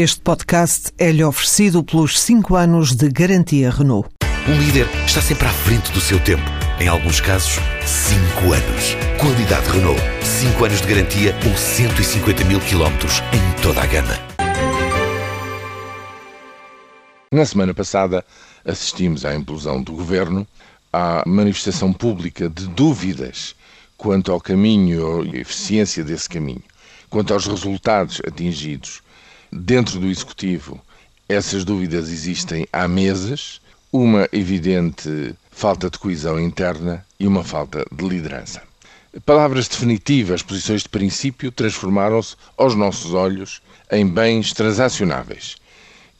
Este podcast é-lhe oferecido pelos 5 anos de garantia Renault. Um líder está sempre à frente do seu tempo. Em alguns casos, 5 anos. Qualidade Renault. 5 anos de garantia ou 150 mil quilómetros em toda a gama. Na semana passada, assistimos à implosão do governo, à manifestação pública de dúvidas quanto ao caminho e eficiência desse caminho, quanto aos resultados atingidos Dentro do Executivo, essas dúvidas existem há meses, uma evidente falta de coesão interna e uma falta de liderança. Palavras definitivas, posições de princípio, transformaram-se aos nossos olhos em bens transacionáveis.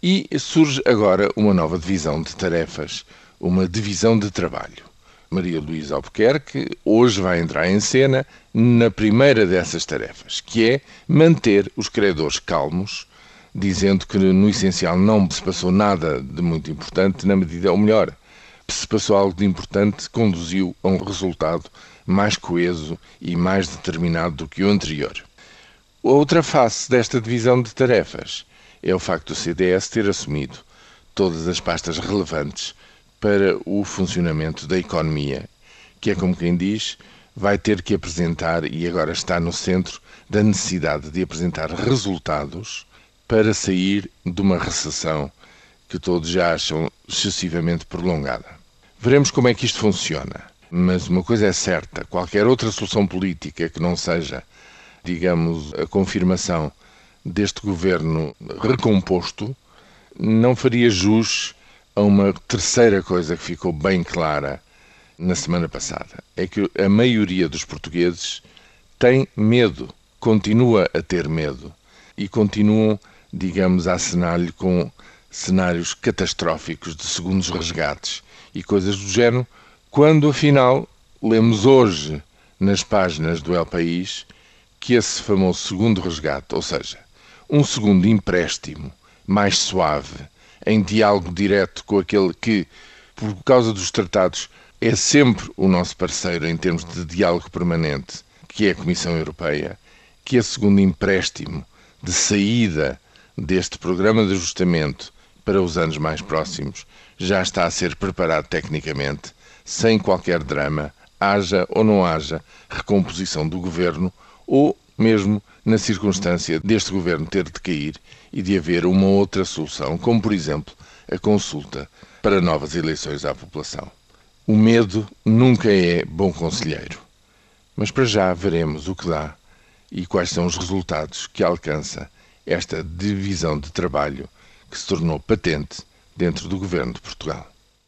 E surge agora uma nova divisão de tarefas, uma divisão de trabalho. Maria Luísa Albuquerque hoje vai entrar em cena na primeira dessas tarefas, que é manter os credores calmos dizendo que no essencial não se passou nada de muito importante, na medida, ou melhor, se passou algo de importante, conduziu a um resultado mais coeso e mais determinado do que o anterior. A outra face desta divisão de tarefas é o facto do CDS ter assumido todas as pastas relevantes para o funcionamento da economia, que é como quem diz, vai ter que apresentar e agora está no centro da necessidade de apresentar resultados para sair de uma recessão que todos já acham excessivamente prolongada. Veremos como é que isto funciona. Mas uma coisa é certa: qualquer outra solução política que não seja, digamos, a confirmação deste governo recomposto, não faria jus a uma terceira coisa que ficou bem clara na semana passada: é que a maioria dos portugueses tem medo, continua a ter medo e continuam digamos, a assinar-lhe com cenários catastróficos de segundos resgates e coisas do género, quando afinal lemos hoje nas páginas do El País que esse famoso segundo resgate, ou seja, um segundo empréstimo mais suave, em diálogo direto com aquele que, por causa dos tratados, é sempre o nosso parceiro em termos de diálogo permanente, que é a Comissão Europeia, que esse segundo empréstimo de saída deste programa de ajustamento para os anos mais próximos já está a ser preparado tecnicamente, sem qualquer drama, haja ou não haja recomposição do governo ou mesmo na circunstância deste governo ter de cair e de haver uma outra solução, como por exemplo a consulta para novas eleições à população. O medo nunca é bom conselheiro, mas para já veremos o que dá e quais são os resultados que alcança esta divisão de trabalho que se tornou patente dentro do governo de Portugal.